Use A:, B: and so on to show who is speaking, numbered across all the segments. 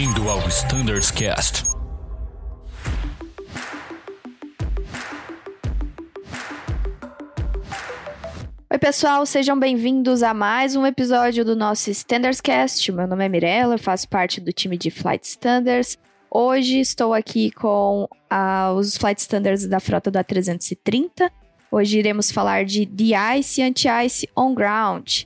A: Bem-vindo ao Standards Cast.
B: Oi, pessoal, sejam bem-vindos a mais um episódio do nosso Standards Cast. Meu nome é Mirella, faço parte do time de Flight Standards. Hoje estou aqui com os Flight Standards da frota da 330. Hoje iremos falar de de-ice e anti-ice on-ground.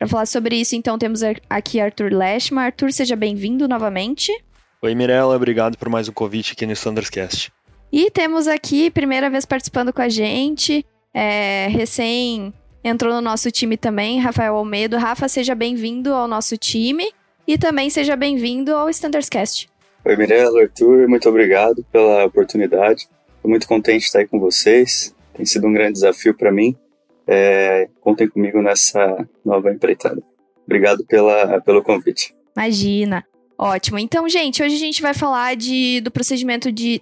B: Para falar sobre isso, então, temos aqui Arthur Leshma. Arthur, seja bem-vindo novamente.
C: Oi, Mirella, obrigado por mais um convite aqui no Standardscast.
B: E temos aqui, primeira vez participando com a gente, é, recém entrou no nosso time também, Rafael Almedo. Rafa, seja bem-vindo ao nosso time e também seja bem-vindo ao Standardscast.
D: Oi, Mirella, Arthur, muito obrigado pela oportunidade. Estou muito contente de estar aí com vocês. Tem sido um grande desafio para mim é, contem comigo nessa nova empreitada. Obrigado pela, pelo convite.
B: Imagina. Ótimo. Então, gente, hoje a gente vai falar de, do procedimento de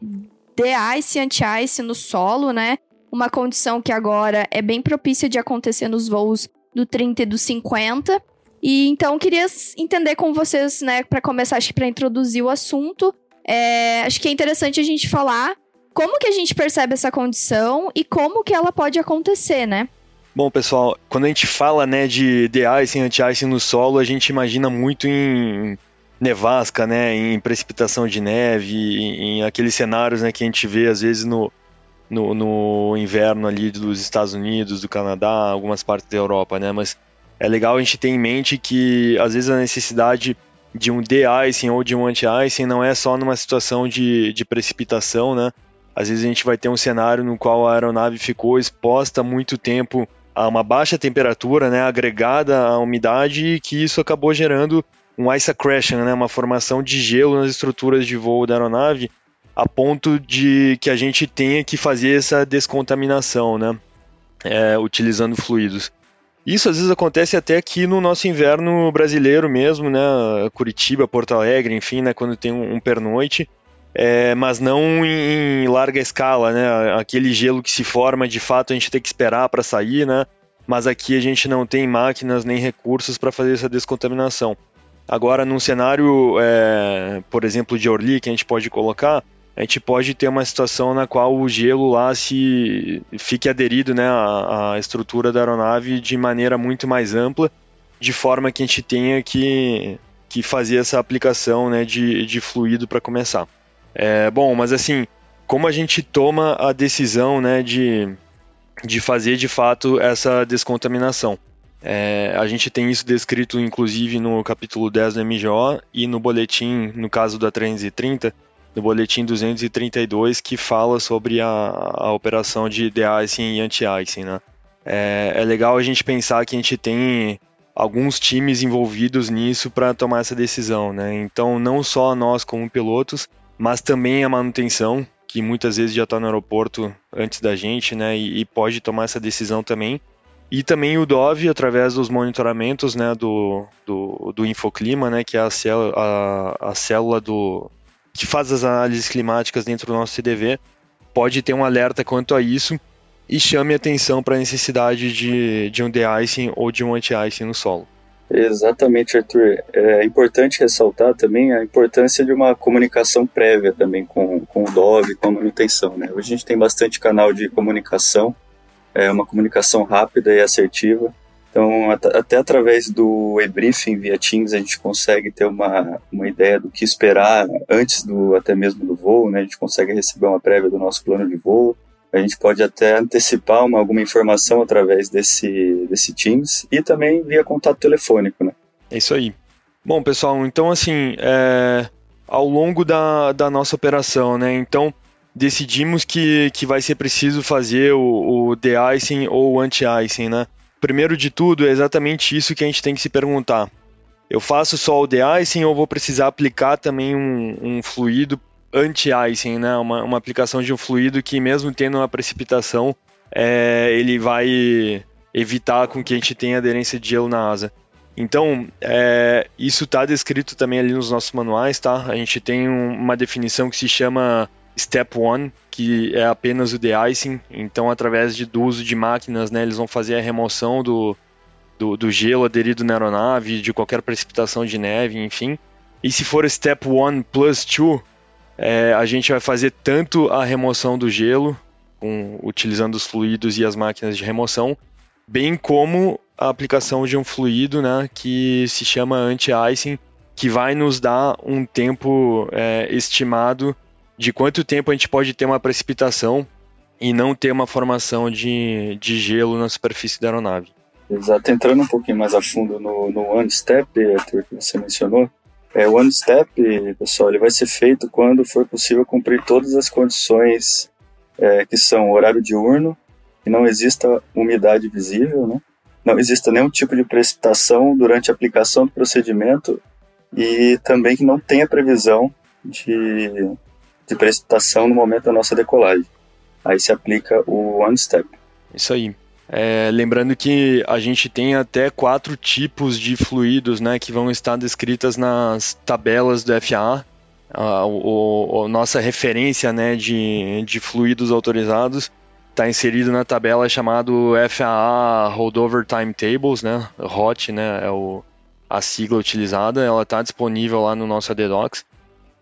B: de-ice e anti-ice no solo, né? Uma condição que agora é bem propícia de acontecer nos voos do 30 e do 50. E então queria entender com vocês, né, para começar, acho que para introduzir o assunto, é, acho que é interessante a gente falar como que a gente percebe essa condição e como que ela pode acontecer, né?
C: Bom, pessoal, quando a gente fala né, de de-icing, anti-icing no solo, a gente imagina muito em nevasca, né, em precipitação de neve, em, em aqueles cenários né, que a gente vê às vezes no, no, no, inverno ali dos Estados Unidos, do Canadá, algumas partes da Europa, né? Mas é legal a gente ter em mente que às vezes a necessidade de um de-icing ou de um anti-icing não é só numa situação de, de precipitação, né? Às vezes a gente vai ter um cenário no qual a aeronave ficou exposta muito tempo a uma baixa temperatura, né, agregada à umidade, e que isso acabou gerando um ice accretion, né, uma formação de gelo nas estruturas de voo da aeronave, a ponto de que a gente tenha que fazer essa descontaminação, né, é, utilizando fluidos. Isso às vezes acontece até aqui no nosso inverno brasileiro mesmo, né, Curitiba, Porto Alegre, enfim, né, quando tem um, um pernoite, é, mas não em, larga escala, né? Aquele gelo que se forma, de fato, a gente tem que esperar para sair, né? Mas aqui a gente não tem máquinas nem recursos para fazer essa descontaminação. Agora, num cenário, é, por exemplo, de Orly, que a gente pode colocar, a gente pode ter uma situação na qual o gelo lá se fique aderido né, à, à estrutura da aeronave de maneira muito mais ampla, de forma que a gente tenha que, que fazer essa aplicação né, de, de fluido para começar. É, bom, mas assim, como a gente toma a decisão né, de, de fazer de fato essa descontaminação? É, a gente tem isso descrito inclusive no capítulo 10 do MGO e no boletim, no caso da 330, no boletim 232, que fala sobre a, a operação de de-icing e anti-icing. Né? É, é legal a gente pensar que a gente tem alguns times envolvidos nisso para tomar essa decisão. Né? Então, não só nós como pilotos, mas também a manutenção, que muitas vezes já está no aeroporto antes da gente, né, e, e, pode tomar essa decisão também. E também o DOV, através dos monitoramentos, né, do, do, do Infoclima, né, que é a célula, a, a célula do, que faz as análises climáticas dentro do nosso CDV, pode ter um alerta quanto a isso e chame atenção para a necessidade de, de um de-icing ou de um anti-icing no solo.
D: Exatamente, Arthur. É importante ressaltar também a importância de uma comunicação prévia também com, com o DOV, com a manutenção. Né? Hoje a gente tem bastante canal de comunicação, é uma comunicação rápida e assertiva. Então, até através do e-briefing via Teams, a gente consegue ter uma, uma ideia do que esperar antes do até mesmo do voo, né? A gente consegue receber uma prévia do nosso plano de voo a gente pode até antecipar uma, alguma informação através desse, desse Teams e também via contato telefônico, né?
C: É isso aí. Bom, pessoal, então assim, é, ao longo da, da nossa operação, né? Então, decidimos que, que vai ser preciso fazer o, o de-icing ou o anti-icing, né? Primeiro de tudo, é exatamente isso que a gente tem que se perguntar. Eu faço só o de-icing ou vou precisar aplicar também um, um fluido anti-icing, né? Uma, uma aplicação de um fluido que mesmo tendo uma precipitação, é, ele vai evitar com que a gente tenha aderência de gelo na asa. Então, é, isso está descrito também ali nos nossos manuais, tá? A gente tem um, uma definição que se chama Step 1, que é apenas o de-icing. Então, através de, do uso de máquinas, né, eles vão fazer a remoção do, do, do gelo aderido na aeronave, de qualquer precipitação de neve, enfim. E se for Step 1 plus 2, é, a gente vai fazer tanto a remoção do gelo, com, utilizando os fluidos e as máquinas de remoção, bem como a aplicação de um fluido né, que se chama anti-icing, que vai nos dar um tempo é, estimado de quanto tempo a gente pode ter uma precipitação e não ter uma formação de, de gelo na superfície da aeronave.
D: Exato, entrando um pouquinho mais a fundo no, no One Step, que você mencionou, é, o One Step, pessoal, ele vai ser feito quando for possível cumprir todas as condições é, que são horário diurno, que não exista umidade visível, né? não exista nenhum tipo de precipitação durante a aplicação do procedimento e também que não tenha previsão de, de precipitação no momento da nossa decolagem. Aí se aplica o One Step.
C: Isso aí. É, lembrando que a gente tem até quatro tipos de fluidos né, que vão estar descritas nas tabelas do FAA. A, o, a nossa referência né, de, de fluidos autorizados está inserido na tabela chamado FAA Holdover Timetables, né, HOT, né, é o, a sigla utilizada, ela está disponível lá no nosso ADDocs.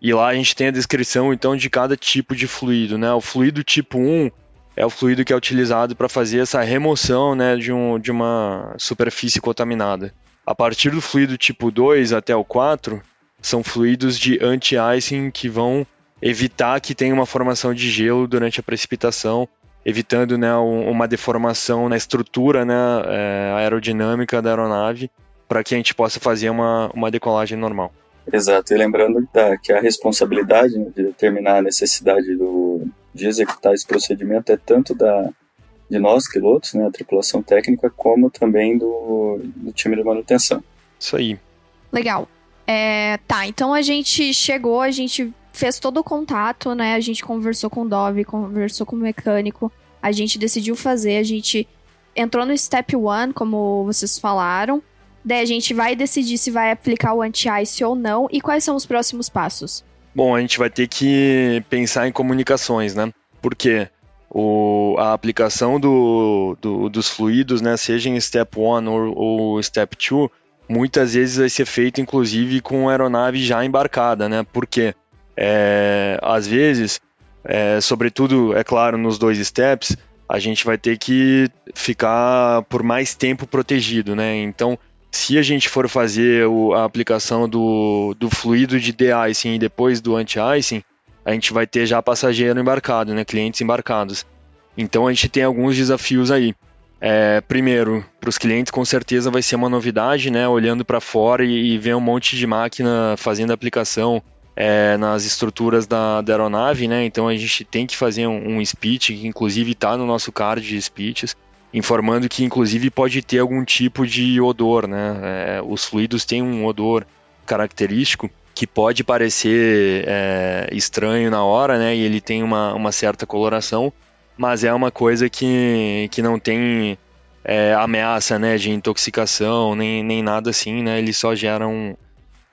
C: E lá a gente tem a descrição então de cada tipo de fluido, né? O fluido tipo 1 é o fluido que é utilizado para fazer essa remoção né, de, um, de uma superfície contaminada. A partir do fluido tipo 2 até o 4, são fluidos de anti-icing que vão evitar que tenha uma formação de gelo durante a precipitação, evitando né, uma deformação na estrutura né, é, aerodinâmica da aeronave, para que a gente possa fazer uma, uma decolagem normal.
D: Exato, e lembrando que a responsabilidade de determinar a necessidade do, de executar esse procedimento é tanto da de nós pilotos, né, a tripulação técnica, como também do, do time de manutenção.
C: Isso aí.
B: Legal. É, tá, então a gente chegou, a gente fez todo o contato, né? A gente conversou com o Dove, conversou com o mecânico, a gente decidiu fazer, a gente entrou no step one, como vocês falaram. Daí a gente vai decidir se vai aplicar o anti-ice ou não e quais são os próximos passos.
C: Bom, a gente vai ter que pensar em comunicações, né? Porque o, a aplicação do, do, dos fluidos, né, seja em Step 1 ou, ou Step 2, muitas vezes vai ser feito inclusive com a aeronave já embarcada, né? Porque é, às vezes, é, sobretudo, é claro, nos dois steps, a gente vai ter que ficar por mais tempo protegido, né? Então, se a gente for fazer o, a aplicação do, do fluido de de-icing e depois do anti-icing, a gente vai ter já passageiro embarcado, né, clientes embarcados. Então a gente tem alguns desafios aí. É, primeiro, para os clientes com certeza vai ser uma novidade, né? Olhando para fora e, e ver um monte de máquina fazendo aplicação é, nas estruturas da, da, aeronave, né? Então a gente tem que fazer um, um speech, que inclusive está no nosso card de speeches informando que inclusive pode ter algum tipo de odor, né? É, os fluidos têm um odor característico que pode parecer é, estranho na hora, né? E ele tem uma, uma certa coloração, mas é uma coisa que, que não tem é, ameaça, né? De intoxicação nem, nem nada assim, né? Ele só gera um,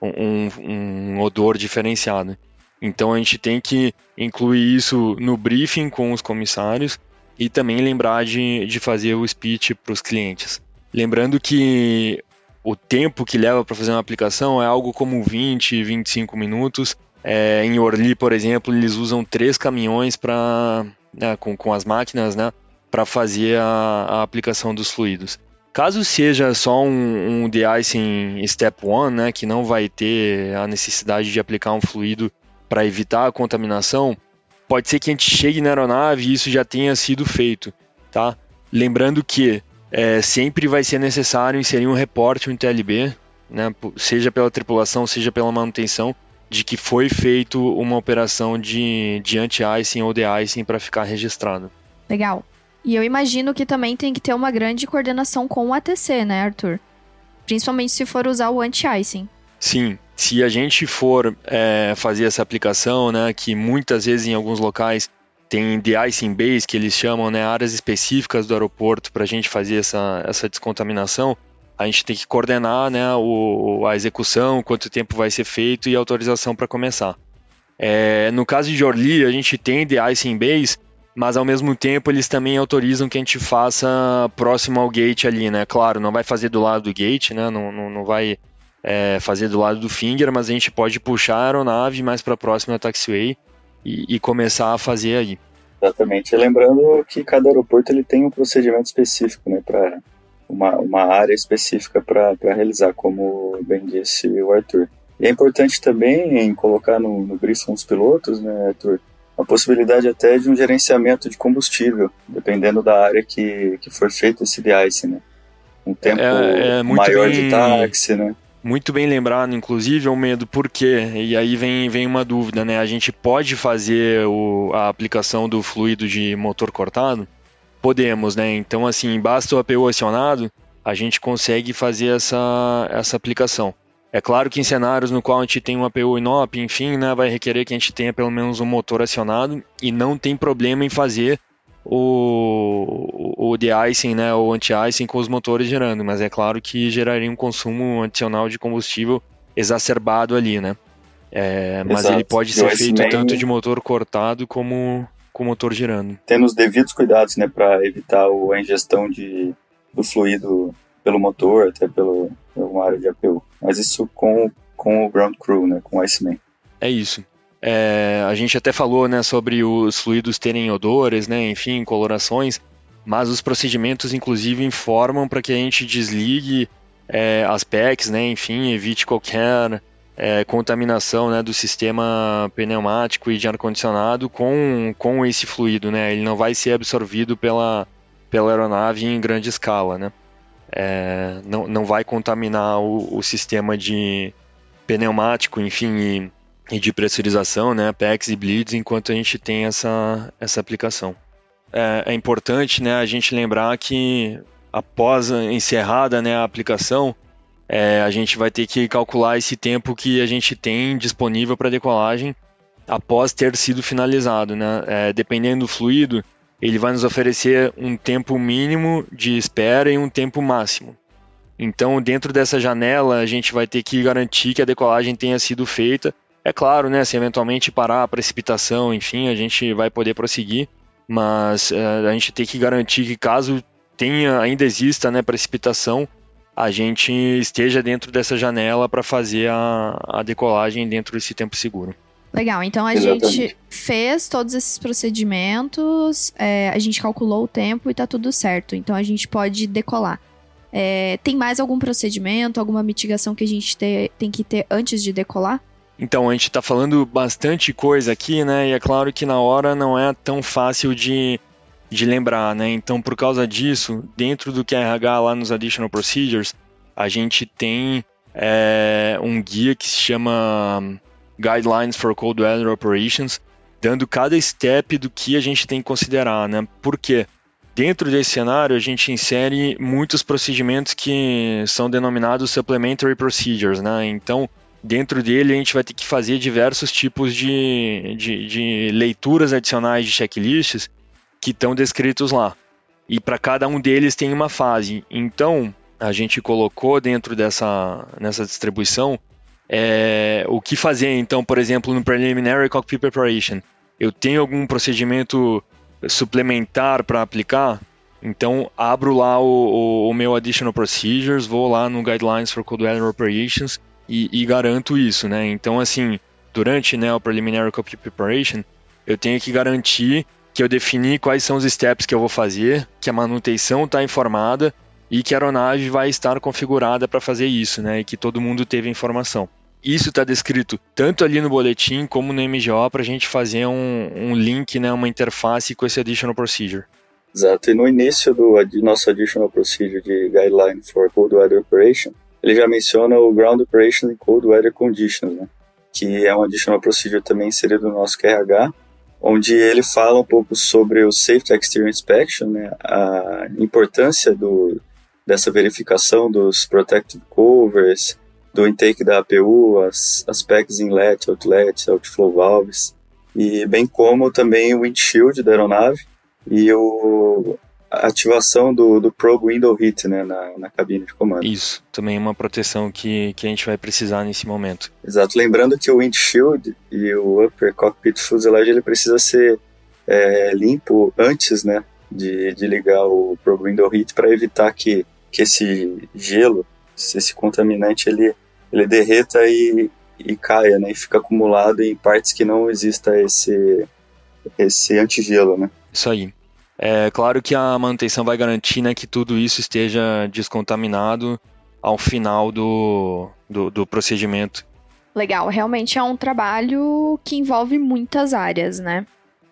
C: um, um odor diferenciado. Então a gente tem que incluir isso no briefing com os comissários e também lembrar de, de fazer o speech para os clientes. Lembrando que o tempo que leva para fazer uma aplicação é algo como 20, 25 minutos. É, em Orly, por exemplo, eles usam três caminhões para né, com, com as máquinas né, para fazer a, a, aplicação dos fluidos. Caso seja só um, um de-icing step 1, né, que não vai ter a necessidade de aplicar um fluido para evitar a contaminação, pode ser que a gente chegue na aeronave e isso já tenha sido feito, tá? Lembrando que é, sempre vai ser necessário inserir um reporte no TLB, né, seja pela tripulação, seja pela manutenção, de que foi feito uma operação de, de anti-icing ou de-icing para ficar registrado.
B: Legal. E eu imagino que também tem que ter uma grande coordenação com o ATC, né, Arthur? Principalmente se for usar o anti-icing.
C: Sim, se a gente for é, fazer essa aplicação, né, que muitas vezes em alguns locais tem de-icing base, que eles chamam, né, áreas específicas do aeroporto para a gente fazer essa, essa descontaminação, a gente tem que coordenar né, o, a execução, quanto tempo vai ser feito e autorização para começar. É, no caso de Orly, a gente tem de icing base, mas ao mesmo tempo eles também autorizam que a gente faça próximo ao gate ali, né? Claro, não vai fazer do lado do gate, né? Não, não, não vai é, fazer do lado do finger, mas a gente pode puxar a aeronave mais para próximo da taxiway e, e, começar a fazer aí.
D: Exatamente. lembrando que cada aeroporto ele tem um procedimento específico, né? Para uma, uma área específica para realizar, como bem disse o Arthur. E é importante também colocar no, no briefing dos pilotos, né, Arthur, a possibilidade até de um gerenciamento de combustível, dependendo da área que, que for feito esse de-ice, né? Um tempo é, é maior bem, de táxi, né?
C: Muito bem lembrado, inclusive, o medo, por quê? E aí vem, vem uma dúvida, né? A gente pode fazer o, a aplicação do fluido de motor cortado? Podemos, né? Então, assim, basta o APU acionado, a gente consegue fazer essa, essa aplicação. É claro que em cenários no qual a gente tem um APU INOP, enfim, né, vai requerer que a gente tenha pelo menos um motor acionado e não tem problema em fazer o, o de-icing, né, o anti-icing com os motores gerando, mas é claro que geraria um consumo adicional de combustível exacerbado ali, né? É, mas ele pode ser feito tanto de motor cortado como com o motor girando.
D: Tendo os devidos cuidados, né, para evitar a ingestão de, do fluido pelo motor, até pelo, uma área de APU. Mas isso com, com o ground crew, né, com o Iceman.
C: É isso. É, a gente até falou, né, sobre os fluidos terem odores, né, enfim, colorações, mas os procedimentos, inclusive, informam para que a gente desligue é, as PECs, né, enfim, evite qualquer é, contaminação né, do sistema pneumático e de ar-condicionado com, com esse fluido, né? Ele não vai ser absorvido pela, pela aeronave em grande escala, né? É, não, não vai contaminar o, o, sistema de pneumático, enfim, e, de pressurização, né? PEX e bleeds, enquanto a gente tem essa, essa aplicação. É, é importante, né, a gente lembrar que após encerrada né, a aplicação, é, a gente vai ter que calcular esse tempo que a gente tem disponível para decolagem após ter sido finalizado. Né? É, dependendo do fluido, ele vai nos oferecer um tempo mínimo de espera e um tempo máximo. Então, dentro dessa janela, a gente vai ter que garantir que a decolagem tenha sido feita. É claro, né, se eventualmente parar a precipitação, enfim, a gente vai poder prosseguir, mas é, a gente tem que garantir que caso tenha, ainda exista né, precipitação, a gente esteja dentro dessa janela para fazer a, a decolagem dentro desse tempo seguro.
B: Legal, então a Exatamente. gente fez todos esses procedimentos, é, a gente calculou o tempo e tá tudo certo. Então a gente pode decolar. É, tem mais algum procedimento, alguma mitigação que a gente te, tem que ter antes de decolar?
C: Então, a gente está falando bastante coisa aqui, né? E é claro que na hora não é tão fácil de de lembrar, né? Então, por causa disso, dentro do QRH lá nos Additional Procedures, a gente tem é, um guia que se chama Guidelines for Cold Weather Operations, dando cada step do que a gente tem que considerar, né? Por quê? Dentro desse cenário, a gente insere muitos procedimentos que são denominados Supplementary Procedures, né? Então, dentro dele, a gente vai ter que fazer diversos tipos de, de, de leituras adicionais de checklists que estão descritos lá. E para cada um deles tem uma fase. Então, a gente colocou dentro dessa nessa distribuição é, o que fazer, então, por exemplo, no Preliminary Cockpit Preparation. Eu tenho algum procedimento suplementar para aplicar? Então, abro lá o, o, o, meu Additional Procedures, vou lá no Guidelines for Weather Operations e, e, garanto isso, né? Então, assim, durante né, o Preliminary Cockpit Preparation, eu tenho que garantir que eu defini quais são os steps que eu vou fazer, que a manutenção está informada e que a aeronave vai estar configurada para fazer isso, né? E que todo mundo teve informação. Isso está descrito tanto ali no boletim como no MGO para a gente fazer um, um, link, né, uma interface com esse Additional Procedure.
D: Exato, e no início do nosso Additional Procedure de Guideline for Cold Weather Operation, ele já menciona o Ground Operation in Cold Weather Conditions, né? que é um Additional Procedure também inserido no nosso QRH, onde ele fala um pouco sobre o Safety Exterior Inspection, né, a importância do, dessa verificação dos protective covers, do intake da APU, as, as packs inlet, outlet, outflow valves, e bem como também o windshield da aeronave e o, ativação do, do Probe Window Hit né, na, na cabine de comando.
C: Isso, também é uma proteção que, que a gente vai precisar nesse momento.
D: Exato, lembrando que o windshield e o upper cockpit fuselage ele precisa ser é, limpo antes né, de, de ligar o Probe Window Hit para evitar que, que esse gelo, esse contaminante, ele, ele derreta e, e caia, né, e fica acumulado em partes que não exista esse, esse antigelo, né.
C: Isso aí. É claro que a manutenção vai garantir né, que tudo isso esteja descontaminado ao final do, do, do procedimento.
B: Legal, realmente é um trabalho que envolve muitas áreas, né?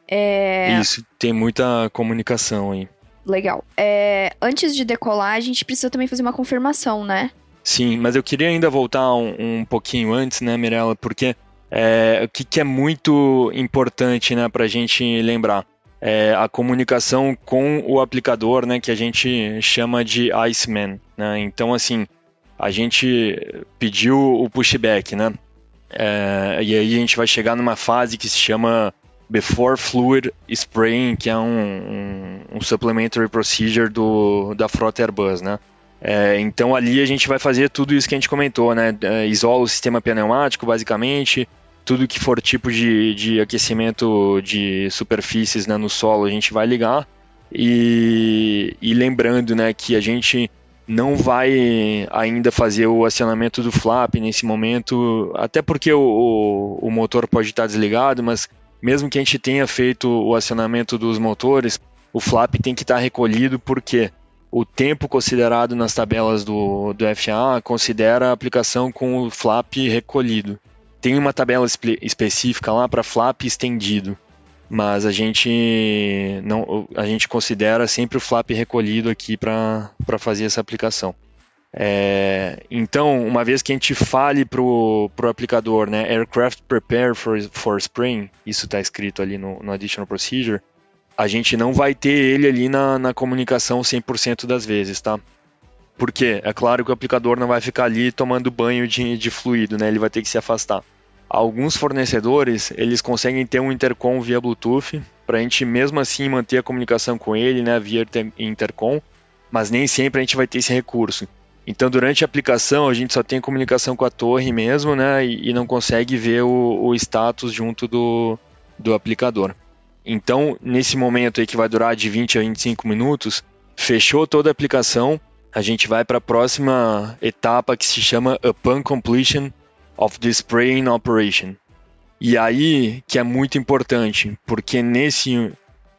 C: É... Isso, tem muita comunicação aí.
B: Legal. É, antes de decolar, a gente precisa também fazer uma confirmação, né?
C: Sim, mas eu queria ainda voltar um, um pouquinho antes, né, Mirella? Porque é, o que, que, é muito importante né, para a gente lembrar? É, a comunicação com o aplicador, né, que a gente chama de Iceman. Né? Então, assim, a gente pediu o pushback, né? É, e aí a gente vai chegar numa fase que se chama Before Fluid Spraying, que é um, um, um supplementary procedure do, da frota Airbus, né? É, então ali a gente vai fazer tudo isso que a gente comentou, né? É, isola o sistema pneumático, basicamente, tudo que for tipo de, de aquecimento de superfícies né, no solo a gente vai ligar. E, e lembrando né, que a gente não vai ainda fazer o acionamento do flap nesse momento, até porque o, o, o, motor pode estar desligado, mas mesmo que a gente tenha feito o acionamento dos motores, o flap tem que estar recolhido porque o tempo considerado nas tabelas do, do FAA considera a aplicação com o flap recolhido tem uma tabela espe específica lá para flap estendido, mas a gente não a gente considera sempre o flap recolhido aqui para fazer essa aplicação. É, então, uma vez que a gente fale para o aplicador, né, aircraft prepare for, for spring, isso está escrito ali no, no additional procedure, a gente não vai ter ele ali na, na comunicação 100% das vezes, tá? Porque é claro que o aplicador não vai ficar ali tomando banho de, de fluido, né? Ele vai ter que se afastar. Alguns fornecedores, eles conseguem ter um intercom via Bluetooth, para a gente mesmo assim manter a comunicação com ele, né, via intercom, mas nem sempre a gente vai ter esse recurso. Então, durante a aplicação, a gente só tem comunicação com a torre mesmo, né, e, e não consegue ver o, o status junto do, do aplicador. Então, nesse momento aí que vai durar de 20 a 25 minutos, fechou toda a aplicação, a gente vai para a próxima etapa que se chama Upon Completion of the Spraying Operation. E aí que é muito importante, porque nesse,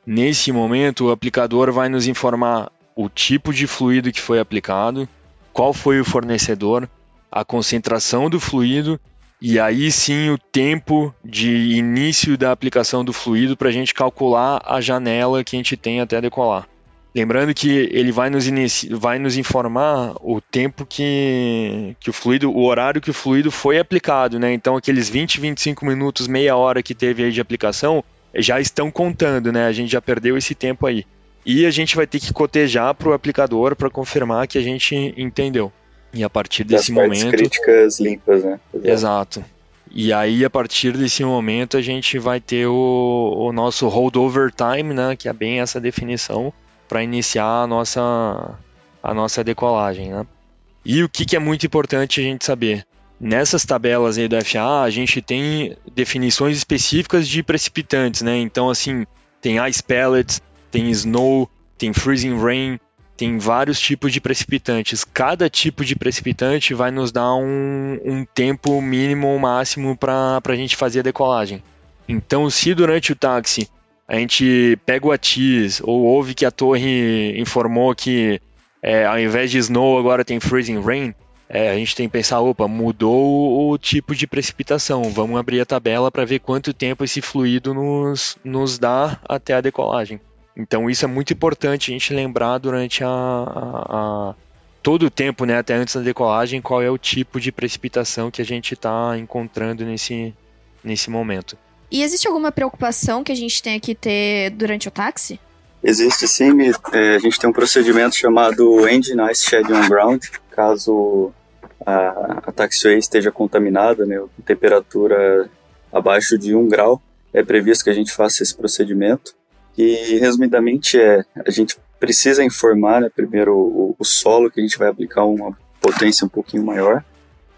C: nesse momento o aplicador vai nos informar o tipo de fluido que foi aplicado, qual foi o fornecedor, a concentração do fluido e aí sim o tempo de início da aplicação do fluido para a gente calcular a janela que a gente tem até decolar. Lembrando que ele vai nos, inici... vai nos informar o tempo que... que o fluido, o horário que o fluido foi aplicado, né? Então aqueles 20, 25 minutos, meia hora que teve aí de aplicação já estão contando, né? A gente já perdeu esse tempo aí. E a gente vai ter que cotejar para o aplicador para confirmar que a gente entendeu. E a partir desse
D: das
C: momento.
D: críticas limpas, né?
C: Exato. Exato. E aí, a partir desse momento, a gente vai ter o, o nosso holdover time, né? Que é bem essa definição para iniciar a nossa, a nossa decolagem. Né? E o que, que é muito importante a gente saber? Nessas tabelas aí do FAA, a gente tem definições específicas de precipitantes, né? Então, assim, tem ice pellets, tem snow, tem freezing rain, tem vários tipos de precipitantes. Cada tipo de precipitante vai nos dar um, um tempo mínimo ou máximo para a gente fazer a decolagem. Então, se durante o táxi a gente pega o ATIS ou ouve que a torre informou que é, ao invés de snow agora tem freezing rain, é, a gente tem que pensar, opa, mudou o tipo de precipitação, vamos abrir a tabela para ver quanto tempo esse fluido nos, nos dá até a decolagem. Então isso é muito importante a gente lembrar durante a, a, a todo o tempo, né, até antes da decolagem, qual é o tipo de precipitação que a gente está encontrando nesse, nesse momento.
B: E existe alguma preocupação que a gente tem que ter durante o táxi?
D: Existe sim, é, a gente tem um procedimento chamado Engine Ice Shed on Ground, caso a, a taxiway esteja contaminada, né, temperatura abaixo de 1 grau, é previsto que a gente faça esse procedimento. E, resumidamente, é, a gente precisa informar, né, primeiro o, o, solo, que a gente vai aplicar uma potência um pouquinho maior,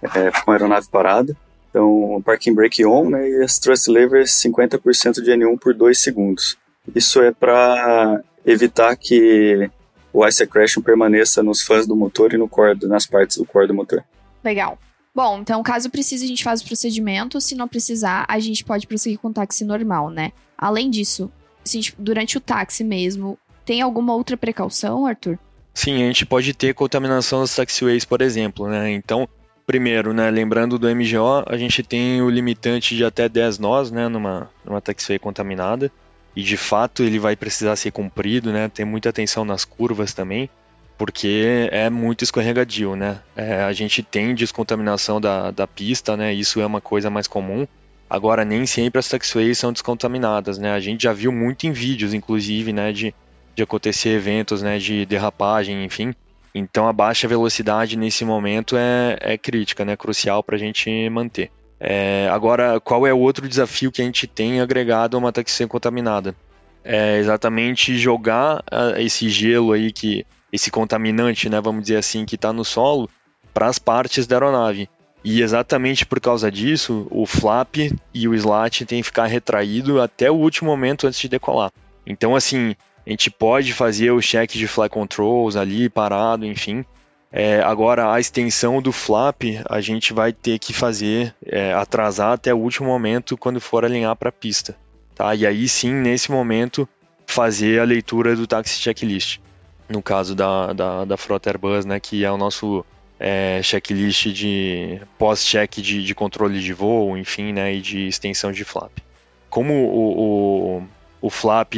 D: é, com a aeronave parada. Então, parking brake on, né, e as thrust levers 50% de N1 por 2 segundos. Isso é para evitar que o ice accretion permaneça nos fãs do motor e no core, nas partes do core do motor.
B: Legal. Bom, então caso precise a gente faz o procedimento, se não precisar, a gente pode prosseguir com o táxi normal, né? Além disso, gente, durante o táxi mesmo, tem alguma outra precaução, Arthur?
C: Sim, a gente pode ter contaminação das taxiways, por exemplo, né? Então, primeiro, né, lembrando do MGO, a gente tem o limitante de até 10 nós, né, numa, numa taxiway contaminada e de fato ele vai precisar ser cumprido, né? Ter muita atenção nas curvas também, porque é muito escorregadio, né? É, a gente tem descontaminação da, da pista, né? Isso é uma coisa mais comum. Agora, nem sempre as taxiways são descontaminadas, né? A gente já viu muito em vídeos, inclusive, né? De, de acontecer eventos, né? De derrapagem, enfim. Então, a baixa velocidade nesse momento é, é crítica, né? Crucial para a gente manter. É, agora, qual é o outro desafio que a gente tem agregado a uma taxia contaminada? É exatamente jogar uh, esse gelo aí, que esse contaminante, né, vamos dizer assim, que está no solo, para as partes da aeronave. E exatamente por causa disso, o flap e o slat tem que ficar retraído até o último momento antes de decolar. Então, assim, a gente pode fazer o check de fly controls ali, parado, enfim, é, agora, a extensão do flap a gente vai ter que fazer, é, atrasar até o último momento quando for alinhar para a pista. Tá? E aí sim, nesse momento, fazer a leitura do taxi checklist. No caso da, da, da frota Airbus, né, que é o nosso é, checklist de pós-check de, de controle de voo, enfim, né, e de extensão de flap. Como o, o, o flap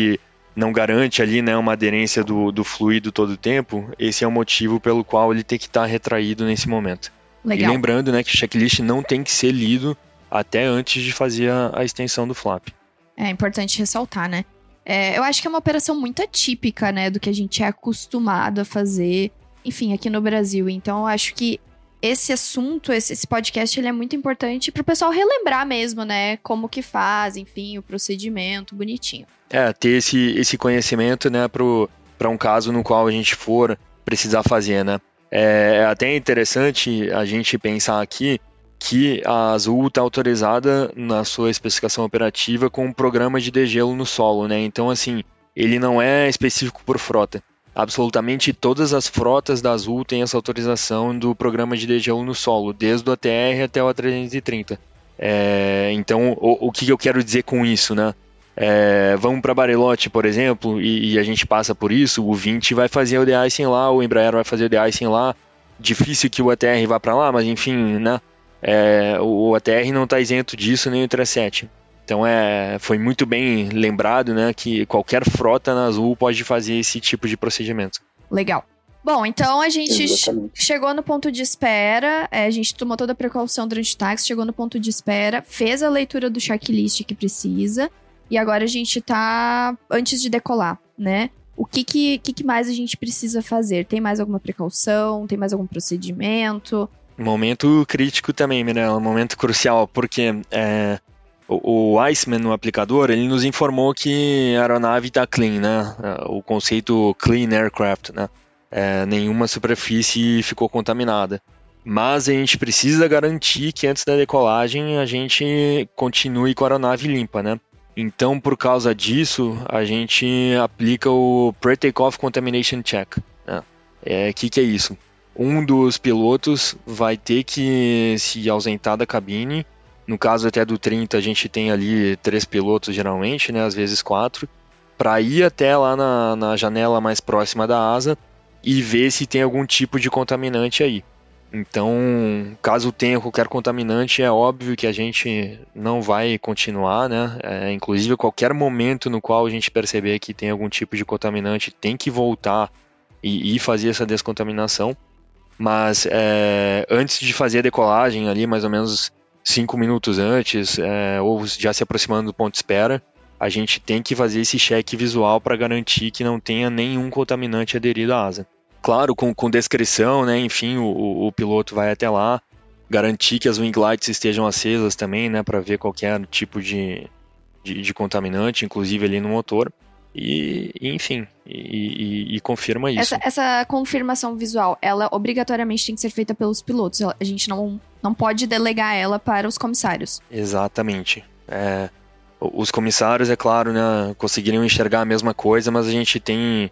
C: não garante ali né, uma aderência do, do fluido todo o tempo, esse é o motivo pelo qual ele tem que estar tá retraído nesse momento. Legal. E lembrando né, que o checklist não tem que ser lido até antes de fazer a, a extensão do flap.
B: É importante ressaltar, né? É, eu acho que é uma operação muito atípica, né, do que a gente é acostumado a fazer, enfim, aqui no Brasil. Então, eu acho que esse assunto, esse, esse podcast, ele é muito importante para o pessoal relembrar mesmo, né, como que faz, enfim, o procedimento, bonitinho.
C: É, ter esse, esse conhecimento, né, para um caso no qual a gente for precisar fazer, né. É, é até interessante a gente pensar aqui que a Azul está autorizada na sua especificação operativa com um programa de degelo no solo, né? Então, assim, ele não é específico por frota. Absolutamente todas as frotas da Azul têm essa autorização do programa de degelo no solo, desde o ATR até o A330. É, então, o, o que eu quero dizer com isso, né? É, vamos para Bariloche, por exemplo, e, e, a gente passa por isso, o 20 vai fazer o de-icing lá, o Embraer vai fazer o de-icing lá, difícil que o ATR vá para lá, mas enfim, né, é, o ATR não está isento disso, nem o 37. Então é, foi muito bem lembrado, né, que qualquer frota na Azul pode fazer esse tipo de procedimento.
B: Legal. Bom, então a gente Exatamente. chegou no ponto de espera, é, a gente tomou toda a precaução durante o táxi, chegou no ponto de espera, fez a leitura do checklist que precisa, e agora a gente tá antes de decolar, né? O que, que, que, mais a gente precisa fazer? Tem mais alguma precaução? Tem mais algum procedimento?
C: Momento crítico também, Mirella, momento crucial, porque é, o, o Iceman, no aplicador, ele nos informou que a aeronave está clean, né? O conceito clean aircraft, né? É, nenhuma superfície ficou contaminada. Mas a gente precisa garantir que antes da decolagem a gente continue com a aeronave limpa, né? Então, por causa disso, a gente aplica o Pre-Takeoff Contamination Check. Né? É, que que é isso? Um dos pilotos vai ter que se ausentar da cabine. No caso até do 30, a gente tem ali três pilotos geralmente, né? às vezes quatro, para ir até lá na, na janela mais próxima da asa e ver se tem algum tipo de contaminante aí. Então, caso tenha qualquer contaminante, é óbvio que a gente não vai continuar, né? É, inclusive, qualquer momento no qual a gente perceber que tem algum tipo de contaminante, tem que voltar e, e fazer essa descontaminação. Mas é, antes de fazer a decolagem, ali mais ou menos cinco minutos antes, é, ou já se aproximando do ponto de espera, a gente tem que fazer esse cheque visual para garantir que não tenha nenhum contaminante aderido à asa claro, com, com descrição, né? Enfim, o, o piloto vai até lá, garantir que as wing lights estejam acesas também, né? Para ver qualquer tipo de, de, de, contaminante, inclusive ali no motor. E, enfim, e, e, e confirma isso.
B: Essa, essa, confirmação visual, ela obrigatoriamente tem que ser feita pelos pilotos. A gente não, não pode delegar ela para os comissários.
C: Exatamente. É, os comissários, é claro, né, conseguiriam enxergar a mesma coisa, mas a gente tem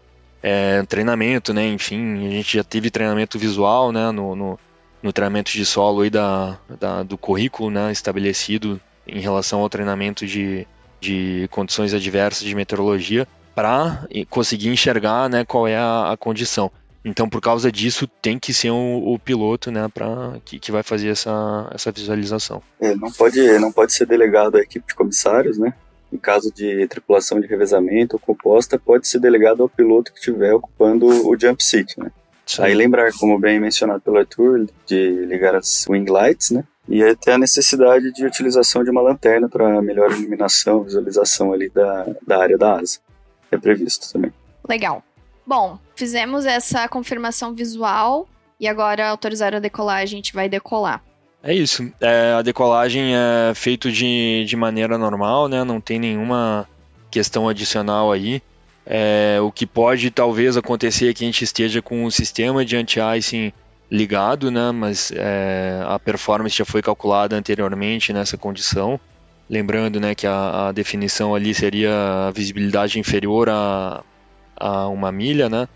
C: é, treinamento, né, enfim, a gente já teve treinamento visual, né, no, no, no treinamento de solo aí da, da, do currículo, né, estabelecido em relação ao treinamento de, de condições adversas de meteorologia para conseguir enxergar né, qual é a, a, condição. Então, por causa disso, tem que ser um, o piloto né, pra, que, que vai fazer essa, essa visualização.
D: É, não, pode, não pode ser delegado à equipe de comissários, né? Em caso de tripulação de revezamento ou composta, pode ser delegado ao piloto que estiver ocupando o jump seat, né? Sim. Aí lembrar, como bem mencionado pelo Arthur, de ligar as wing lights, né? E até a necessidade de utilização de uma lanterna para melhor iluminação, visualização ali da, da área da asa é previsto também.
B: Legal. Bom, fizemos essa confirmação visual e agora autorizar a decolagem, a gente vai decolar.
C: É isso. É, a decolagem é feito de, de maneira normal, né? Não tem nenhuma questão adicional aí. É, o que pode talvez acontecer é que a gente esteja com um sistema de anti-icing ligado, né? Mas é, a performance já foi calculada anteriormente nessa condição. Lembrando né, que a, a definição ali seria a visibilidade inferior a, a uma milha né,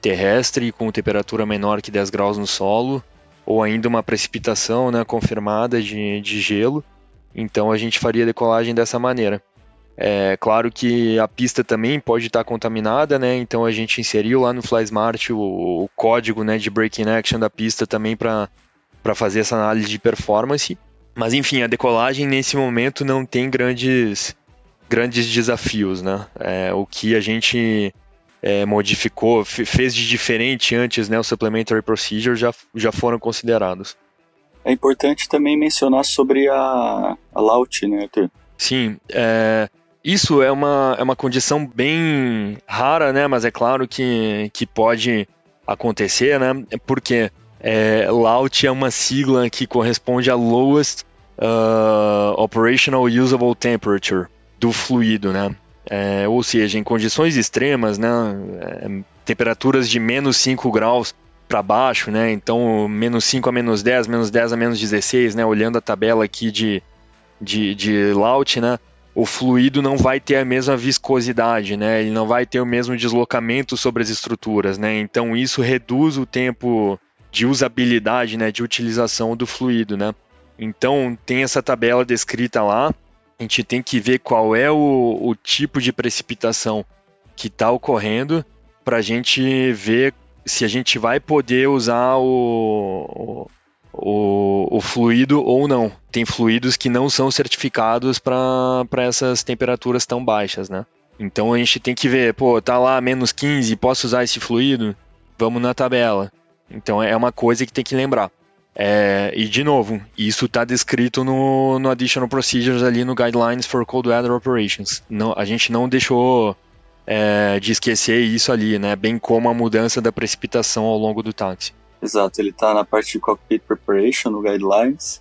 C: terrestre com temperatura menor que 10 graus no solo, ou ainda uma precipitação né, confirmada de, de gelo. Então a gente faria a decolagem dessa maneira. É claro que a pista também pode estar contaminada, né? Então a gente inseriu lá no FlySmart o, o código né, de breaking action da pista também para fazer essa análise de performance. Mas enfim, a decolagem nesse momento não tem grandes, grandes desafios, né? É, o que a gente é, modificou, fez de diferente antes, né? Os supplementary procedures já, já foram considerados.
D: É importante também mencionar sobre a, a LAUT, né, Arthur?
C: Sim, é, isso é uma, é uma condição bem rara, né? Mas é claro que, que pode acontecer, né? Porque é, LAUT é uma sigla que corresponde a Lowest uh, Operational Usable Temperature do fluido, né? É, ou seja, em condições extremas, né, é, temperaturas de menos 5 graus para baixo, né, então menos 5 a menos 10, menos 10 a menos 16, né, olhando a tabela aqui de, de, de Laut, né, o fluido não vai ter a mesma viscosidade, né, ele não vai ter o mesmo deslocamento sobre as estruturas, né, então isso reduz o tempo de usabilidade, né, de utilização do fluido, né. Então tem essa tabela descrita lá. A gente tem que ver qual é o, o tipo de precipitação que está ocorrendo para a gente ver se a gente vai poder usar o, o, o, fluido ou não. Tem fluidos que não são certificados para essas temperaturas tão baixas, né? Então a gente tem que ver, pô, tá lá menos 15, posso usar esse fluido? Vamos na tabela. Então é uma coisa que tem que lembrar. É, e de novo, isso está descrito no, no Additional Procedures ali no Guidelines for Cold Weather Operations. Não, a gente não deixou é, de esquecer isso ali, né? Bem como a mudança da precipitação ao longo do táxi.
D: Exato, ele está na parte de Cockpit Preparation no Guidelines.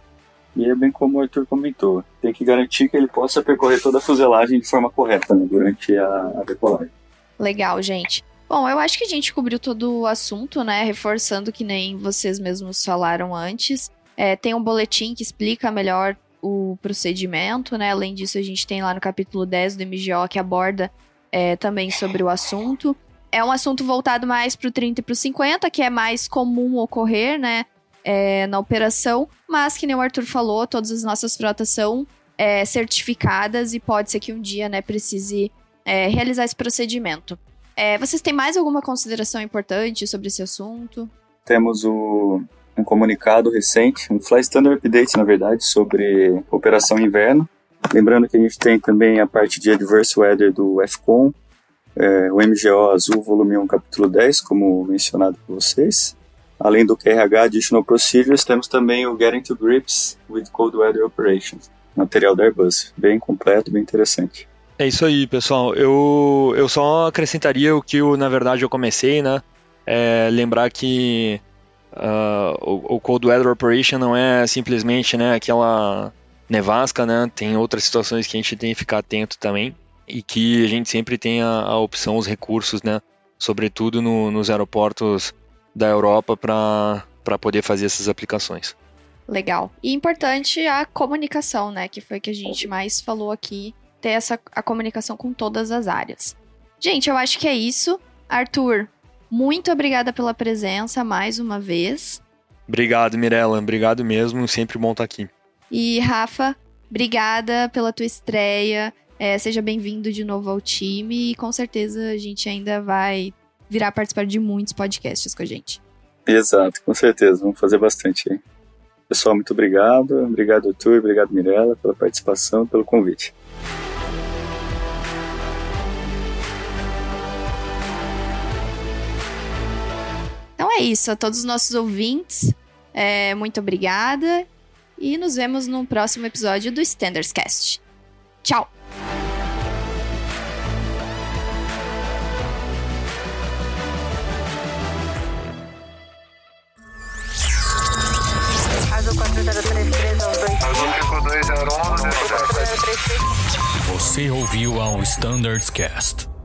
D: E é bem como o Arthur comentou, tem que garantir que ele possa percorrer toda a fuselagem de forma correta né, durante a, a decolagem.
B: Legal, gente. Bom, eu acho que a gente cobriu todo o assunto, né? Reforçando que nem vocês mesmos falaram antes. É, tem um boletim que explica melhor o procedimento, né? Além disso, a gente tem lá no capítulo 10 do MGO que aborda é, também sobre o assunto. É um assunto voltado mais para o 30 e para o 50, que é mais comum ocorrer, né? É, na operação, mas que nem o Arthur falou, todas as nossas frotas são é, certificadas e pode ser que um dia, né, precise é, realizar esse procedimento. É, vocês têm mais alguma consideração importante sobre esse assunto?
D: Temos o, um comunicado recente, um Fly Standard Update, na verdade, sobre Operação Inverno. Lembrando que a gente tem também a parte de Adverse Weather do FCOM, é, o MGO Azul, volume 1, capítulo 10, como mencionado por vocês. Além do QRH Additional Procedures, temos também o Getting to Grips with Cold Weather Operations, material da Airbus, bem completo, bem interessante.
C: É isso aí, pessoal. Eu, eu só acrescentaria o que, eu, na verdade, eu comecei, né? É, lembrar que uh, o, o Cold Weather Operation não é simplesmente né, aquela nevasca, né? Tem outras situações que a gente tem que ficar atento também e que a gente sempre tem a, a opção, os recursos, né? sobretudo no, nos aeroportos da Europa, para poder fazer essas aplicações.
B: Legal. E importante a comunicação, né? Que foi que a gente mais falou aqui. Ter essa a comunicação com todas as áreas. Gente, eu acho que é isso. Arthur, muito obrigada pela presença mais uma vez.
C: Obrigado, Mirella. Obrigado mesmo. Sempre bom estar aqui.
B: E Rafa, obrigada pela tua estreia. É, seja bem-vindo de novo ao time e com certeza a gente ainda vai virar participar de muitos podcasts com a gente.
D: Exato, com certeza. Vamos fazer bastante aí. Pessoal, muito obrigado. Obrigado, Arthur. Obrigado, Mirella, pela participação e pelo convite.
B: Então é isso, a todos os nossos ouvintes, é, muito obrigada e nos vemos no próximo episódio do Standards Cast. Tchau!
A: Você ouviu ao Standards Cast.